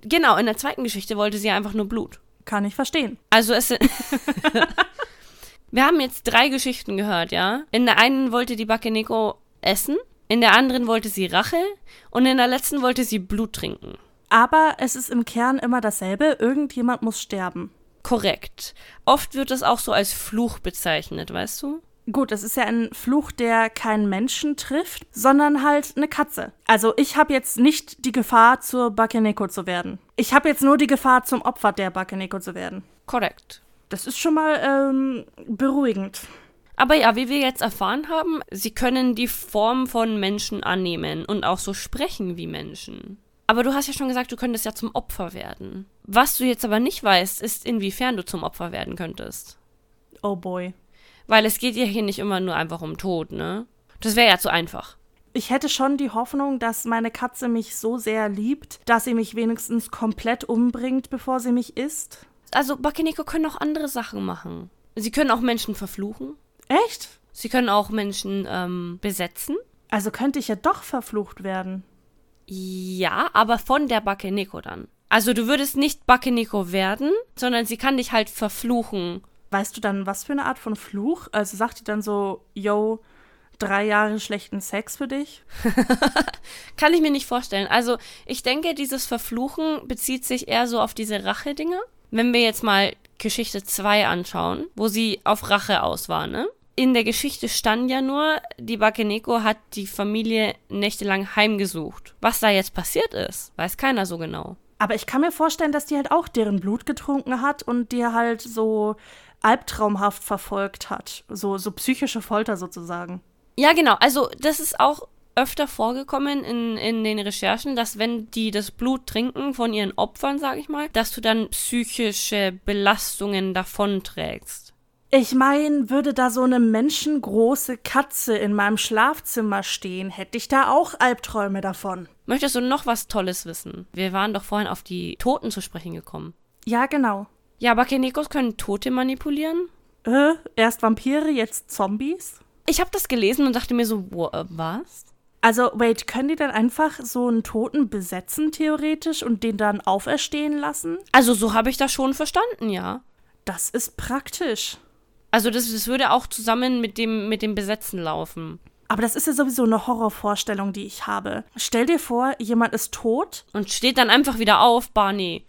Genau, in der zweiten Geschichte wollte sie einfach nur Blut. Kann ich verstehen. Also es sind. wir haben jetzt drei Geschichten gehört, ja? In der einen wollte die Bakeneko essen, in der anderen wollte sie Rache und in der letzten wollte sie Blut trinken. Aber es ist im Kern immer dasselbe, irgendjemand muss sterben. Korrekt. Oft wird es auch so als Fluch bezeichnet, weißt du? Gut, es ist ja ein Fluch, der keinen Menschen trifft, sondern halt eine Katze. Also ich habe jetzt nicht die Gefahr, zur Bakeneko zu werden. Ich habe jetzt nur die Gefahr, zum Opfer der Bakeneko zu werden. Korrekt. Das ist schon mal ähm, beruhigend. Aber ja, wie wir jetzt erfahren haben, sie können die Form von Menschen annehmen und auch so sprechen wie Menschen. Aber du hast ja schon gesagt, du könntest ja zum Opfer werden. Was du jetzt aber nicht weißt, ist, inwiefern du zum Opfer werden könntest. Oh boy. Weil es geht ja hier nicht immer nur einfach um Tod, ne? Das wäre ja zu einfach. Ich hätte schon die Hoffnung, dass meine Katze mich so sehr liebt, dass sie mich wenigstens komplett umbringt, bevor sie mich isst. Also Bakeneko können auch andere Sachen machen. Sie können auch Menschen verfluchen. Echt? Sie können auch Menschen ähm, besetzen. Also könnte ich ja doch verflucht werden. Ja, aber von der Bakeneko dann. Also du würdest nicht Bakeneko werden, sondern sie kann dich halt verfluchen. Weißt du dann, was für eine Art von Fluch? Also sagt die dann so, yo, drei Jahre schlechten Sex für dich? kann ich mir nicht vorstellen. Also ich denke, dieses Verfluchen bezieht sich eher so auf diese Rache-Dinge. Wenn wir jetzt mal Geschichte 2 anschauen, wo sie auf Rache aus war, ne? In der Geschichte stand ja nur, die Bakeneko hat die Familie nächtelang heimgesucht. Was da jetzt passiert ist, weiß keiner so genau. Aber ich kann mir vorstellen, dass die halt auch deren Blut getrunken hat und die halt so albtraumhaft verfolgt hat. So, so psychische Folter sozusagen. Ja, genau. Also, das ist auch öfter vorgekommen in, in den Recherchen, dass wenn die das Blut trinken von ihren Opfern, sag ich mal, dass du dann psychische Belastungen davonträgst. Ich meine, würde da so eine menschengroße Katze in meinem Schlafzimmer stehen, hätte ich da auch Albträume davon. Möchtest du noch was Tolles wissen? Wir waren doch vorhin auf die Toten zu sprechen gekommen. Ja, genau. Ja, aber Bakenekos können Tote manipulieren? Äh, erst Vampire, jetzt Zombies? Ich habe das gelesen und dachte mir so, wo, äh, was? Also, wait, können die dann einfach so einen Toten besetzen, theoretisch, und den dann auferstehen lassen? Also, so habe ich das schon verstanden, ja. Das ist praktisch. Also das, das würde auch zusammen mit dem, mit dem Besetzen laufen. Aber das ist ja sowieso eine Horrorvorstellung, die ich habe. Stell dir vor, jemand ist tot. Und steht dann einfach wieder auf, Barney.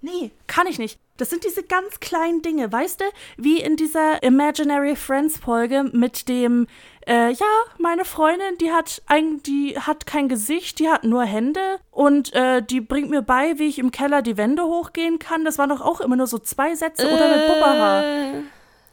Nee, kann ich nicht. Das sind diese ganz kleinen Dinge, weißt du? Wie in dieser Imaginary Friends Folge mit dem, äh, ja, meine Freundin, die hat ein, die hat kein Gesicht, die hat nur Hände und äh, die bringt mir bei, wie ich im Keller die Wände hochgehen kann. Das waren doch auch immer nur so zwei Sätze äh, oder mit Bubberhaar.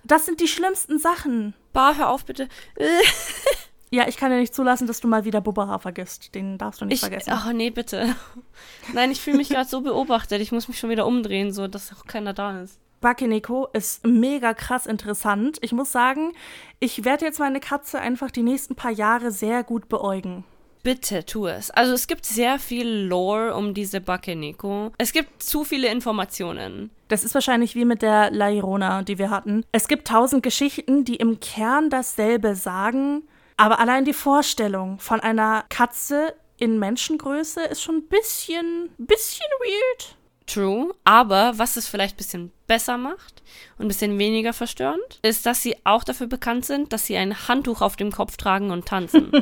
Das sind die schlimmsten Sachen. Bar, hör auf, bitte. ja, ich kann ja nicht zulassen, dass du mal wieder Bubberhaar vergisst. Den darfst du nicht ich, vergessen. Ach nee, bitte. Nein, ich fühle mich gerade so beobachtet. Ich muss mich schon wieder umdrehen, so dass auch keiner da ist. Bakeneko ist mega krass interessant. Ich muss sagen, ich werde jetzt meine Katze einfach die nächsten paar Jahre sehr gut beäugen. Bitte tu es. Also es gibt sehr viel Lore um diese Bakeneko. Es gibt zu viele Informationen. Das ist wahrscheinlich wie mit der Lairona, die wir hatten. Es gibt tausend Geschichten, die im Kern dasselbe sagen, aber allein die Vorstellung von einer Katze in Menschengröße ist schon ein bisschen, bisschen weird. True, aber was es vielleicht ein bisschen besser macht und ein bisschen weniger verstörend, ist, dass sie auch dafür bekannt sind, dass sie ein Handtuch auf dem Kopf tragen und tanzen.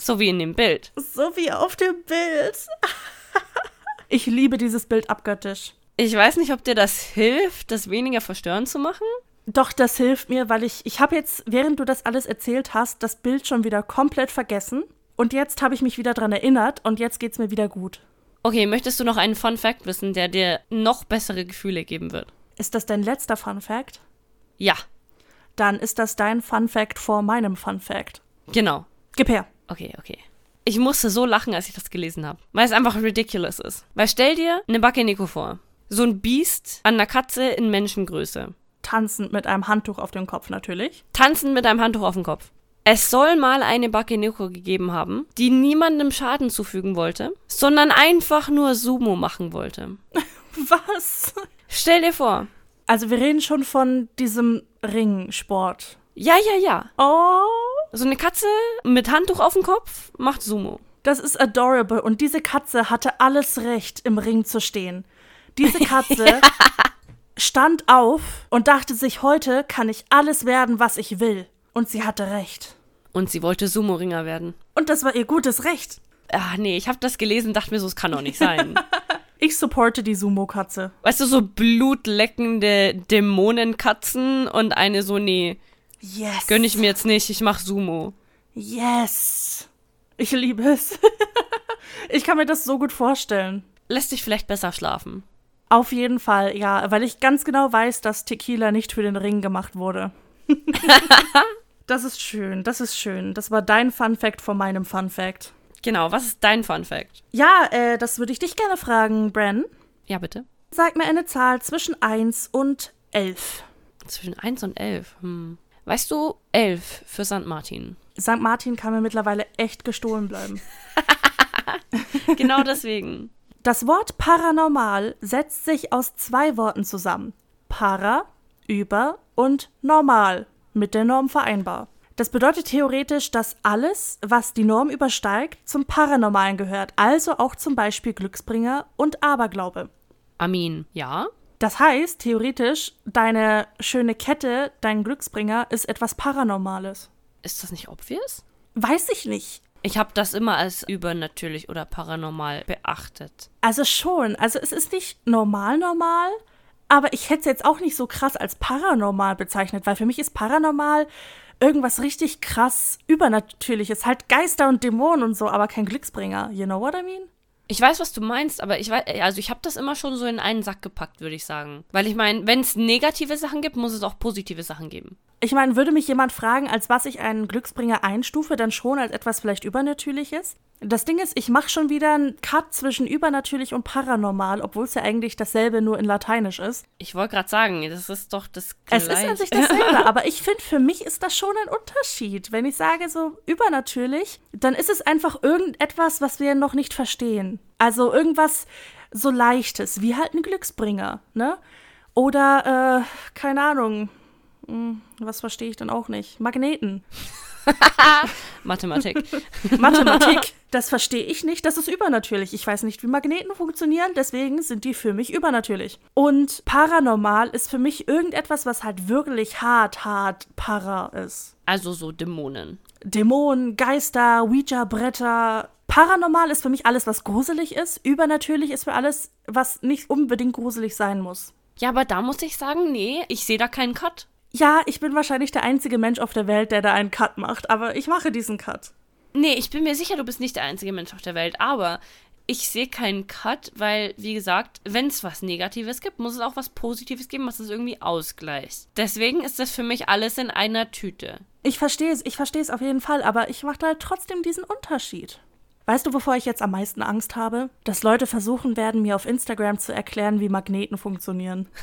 So wie in dem Bild. So wie auf dem Bild. ich liebe dieses Bild abgöttisch. Ich weiß nicht, ob dir das hilft, das weniger verstörend zu machen. Doch, das hilft mir, weil ich, ich habe jetzt, während du das alles erzählt hast, das Bild schon wieder komplett vergessen. Und jetzt habe ich mich wieder dran erinnert und jetzt geht's mir wieder gut. Okay, möchtest du noch einen Fun Fact wissen, der dir noch bessere Gefühle geben wird? Ist das dein letzter Fun Fact? Ja, Dann ist das dein Fun Fact vor meinem Fun Fact. genau. Gib her. Okay, okay. Ich musste so lachen, als ich das gelesen habe, weil es einfach ridiculous ist. Weil stell dir eine Bakeneko vor. So ein Biest an einer Katze in Menschengröße. Tanzend mit einem Handtuch auf dem Kopf natürlich. Tanzend mit einem Handtuch auf dem Kopf. Es soll mal eine Bakeneko gegeben haben, die niemandem Schaden zufügen wollte, sondern einfach nur Sumo machen wollte. Was? Stell dir vor. Also wir reden schon von diesem Ringsport. Ja, ja, ja. Oh, So eine Katze mit Handtuch auf dem Kopf macht Sumo. das ist adorable. Und diese Katze hatte alles Recht, im Ring zu stehen. Diese Katze stand auf und dachte sich, heute kann ich alles werden, was ich will. Und sie hatte recht. Und sie wollte Sumo-Ringer werden. Und das war ihr gutes Recht. Ach nee, ich habe das gelesen, dachte mir so, es kann doch nicht sein. Ich supporte die Sumo-Katze. weißt du, so blutleckende Dämonenkatzen und eine so, nee, Yes. gönn ich mir jetzt nicht, ich mach Sumo. Yes. Ich liebe es. ich kann mir das so gut vorstellen. Lässt dich vielleicht besser schlafen. Auf jeden Fall, ja, weil ich ganz genau weiß, dass Tequila nicht für den Ring gemacht wurde. das ist schön, das ist schön. Das war dein Fun Fact von meinem Fun Fact. Genau, was ist dein Fun Fact? Ja, äh, das würde ich dich gerne fragen, Bren. Ja, bitte. Sag mir eine Zahl zwischen 1 und 11. Zwischen 1 und 11. Hm. Weißt du, 11 für St. Martin. St. Martin kann mir mittlerweile echt gestohlen bleiben. Genau deswegen. Das Wort paranormal setzt sich aus zwei Worten zusammen. Para, über und normal, mit der Norm vereinbar. Das bedeutet theoretisch, dass alles, was die Norm übersteigt, zum Paranormalen gehört, also auch zum Beispiel Glücksbringer und Aberglaube. Amin. Ja? Das heißt, theoretisch, deine schöne Kette, dein Glücksbringer, ist etwas Paranormales. Ist das nicht obvious? Weiß ich nicht. Ich habe das immer als übernatürlich oder paranormal beachtet. Also schon. Also es ist nicht normal normal, aber ich hätte es jetzt auch nicht so krass als paranormal bezeichnet, weil für mich ist paranormal irgendwas richtig krass übernatürliches. Halt Geister und Dämonen und so, aber kein Glücksbringer. You know what I mean? Ich weiß, was du meinst, aber ich weiß, also ich habe das immer schon so in einen Sack gepackt, würde ich sagen. Weil ich meine, wenn es negative Sachen gibt, muss es auch positive Sachen geben. Ich meine, würde mich jemand fragen, als was ich einen Glücksbringer einstufe, dann schon als etwas vielleicht Übernatürliches? Das Ding ist, ich mache schon wieder einen Cut zwischen übernatürlich und paranormal, obwohl es ja eigentlich dasselbe nur in Lateinisch ist. Ich wollte gerade sagen, das ist doch das Es ist an sich dasselbe, aber ich finde, für mich ist das schon ein Unterschied. Wenn ich sage so übernatürlich, dann ist es einfach irgendetwas, was wir noch nicht verstehen. Also irgendwas so Leichtes, wie halt ein Glücksbringer, ne? Oder, äh, keine Ahnung, hm, was verstehe ich dann auch nicht? Magneten. Mathematik. Mathematik, das verstehe ich nicht, das ist übernatürlich. Ich weiß nicht, wie Magneten funktionieren, deswegen sind die für mich übernatürlich. Und paranormal ist für mich irgendetwas, was halt wirklich hart, hart para ist. Also so Dämonen. Dämonen, Geister, Ouija-Bretter. Paranormal ist für mich alles, was gruselig ist. Übernatürlich ist für alles, was nicht unbedingt gruselig sein muss. Ja, aber da muss ich sagen, nee, ich sehe da keinen Cut. Ja, ich bin wahrscheinlich der einzige Mensch auf der Welt, der da einen Cut macht, aber ich mache diesen Cut. Nee, ich bin mir sicher, du bist nicht der einzige Mensch auf der Welt, aber ich sehe keinen Cut, weil, wie gesagt, wenn es was Negatives gibt, muss es auch was Positives geben, was es irgendwie ausgleicht. Deswegen ist das für mich alles in einer Tüte. Ich verstehe es, ich verstehe es auf jeden Fall, aber ich mache da halt trotzdem diesen Unterschied. Weißt du, wovor ich jetzt am meisten Angst habe? Dass Leute versuchen werden, mir auf Instagram zu erklären, wie Magneten funktionieren.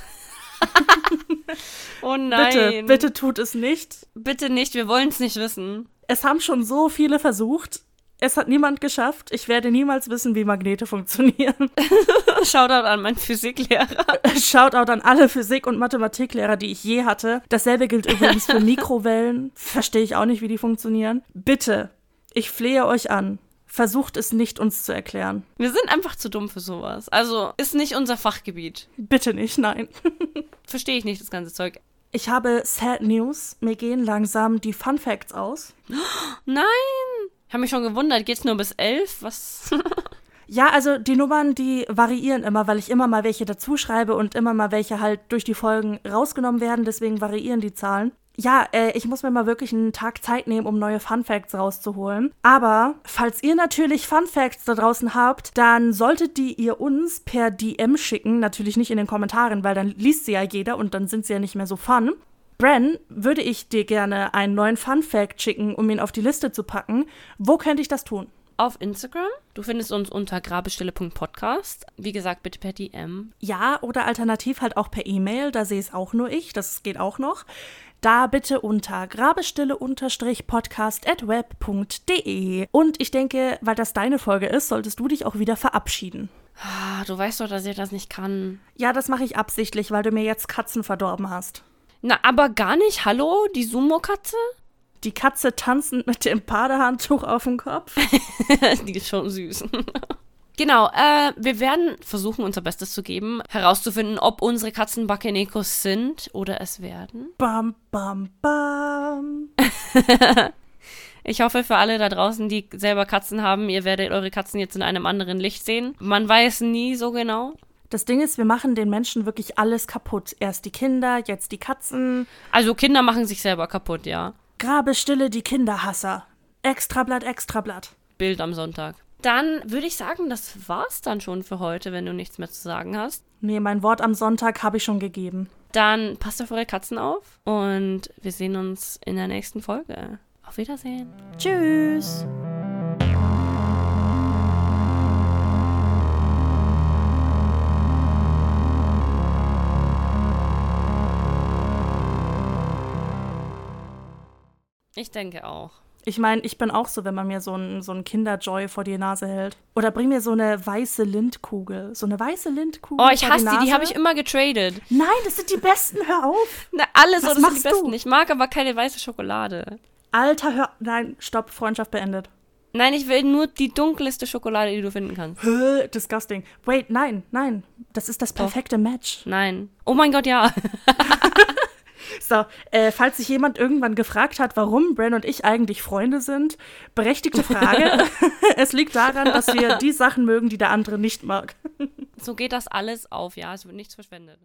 Oh nein. Bitte, bitte tut es nicht. Bitte nicht, wir wollen es nicht wissen. Es haben schon so viele versucht. Es hat niemand geschafft. Ich werde niemals wissen, wie Magnete funktionieren. Shoutout an meinen Physiklehrer. Shoutout an alle Physik- und Mathematiklehrer, die ich je hatte. Dasselbe gilt übrigens für Mikrowellen. Verstehe ich auch nicht, wie die funktionieren. Bitte, ich flehe euch an. Versucht es nicht, uns zu erklären. Wir sind einfach zu dumm für sowas. Also ist nicht unser Fachgebiet. Bitte nicht, nein. Verstehe ich nicht das ganze Zeug. Ich habe Sad News. Mir gehen langsam die Fun Facts aus. Nein! Ich habe mich schon gewundert, geht's nur bis elf? Was? Ja, also die Nummern, die variieren immer, weil ich immer mal welche dazu schreibe und immer mal welche halt durch die Folgen rausgenommen werden, deswegen variieren die Zahlen. Ja, äh, ich muss mir mal wirklich einen Tag Zeit nehmen, um neue Fun Facts rauszuholen. Aber falls ihr natürlich Fun Facts da draußen habt, dann solltet die ihr uns per DM schicken. Natürlich nicht in den Kommentaren, weil dann liest sie ja jeder und dann sind sie ja nicht mehr so fun. Bren, würde ich dir gerne einen neuen Fun Fact schicken, um ihn auf die Liste zu packen. Wo könnte ich das tun? Auf Instagram. Du findest uns unter grabestille.podcast. Wie gesagt, bitte per DM. Ja, oder alternativ halt auch per E-Mail, da sehe es auch nur ich, das geht auch noch. Da bitte unter grabestille-podcast.web.de. Und ich denke, weil das deine Folge ist, solltest du dich auch wieder verabschieden. Ah, du weißt doch, dass ich das nicht kann. Ja, das mache ich absichtlich, weil du mir jetzt Katzen verdorben hast. Na, aber gar nicht. Hallo, die Sumo-Katze? Die Katze tanzend mit dem Padehandtuch auf dem Kopf. die ist schon süß. Genau, äh, wir werden versuchen, unser Bestes zu geben, herauszufinden, ob unsere Katzen Bakenekos sind oder es werden. Bam, bam, bam. Ich hoffe für alle da draußen, die selber Katzen haben, ihr werdet eure Katzen jetzt in einem anderen Licht sehen. Man weiß nie so genau. Das Ding ist, wir machen den Menschen wirklich alles kaputt. Erst die Kinder, jetzt die Katzen. Also Kinder machen sich selber kaputt, ja. Grabestille die Kinderhasser. Extrablatt, Extrablatt. Bild am Sonntag. Dann würde ich sagen, das war's dann schon für heute, wenn du nichts mehr zu sagen hast. Nee, mein Wort am Sonntag habe ich schon gegeben. Dann passt auf eure Katzen auf und wir sehen uns in der nächsten Folge. Auf Wiedersehen. Tschüss. Ich denke auch. Ich meine, ich bin auch so, wenn man mir so ein, so ein Kinderjoy vor die Nase hält. Oder bring mir so eine weiße Lindkugel. So eine weiße Lindkugel. Oh, ich hasse die, Nase. die habe ich immer getradet. Nein, das sind die besten, hör auf. Na, alles Was oder sind die besten. du? Ich mag aber keine weiße Schokolade. Alter, hör. Nein, stopp, Freundschaft beendet. Nein, ich will nur die dunkelste Schokolade, die du finden kannst. Disgusting. Wait, nein, nein. Das ist das perfekte Match. Nein. Oh mein Gott, ja. So, äh, falls sich jemand irgendwann gefragt hat, warum Bren und ich eigentlich Freunde sind, berechtigte Frage. es liegt daran, dass wir die Sachen mögen, die der andere nicht mag. So geht das alles auf, ja. Es wird nichts verschwendet.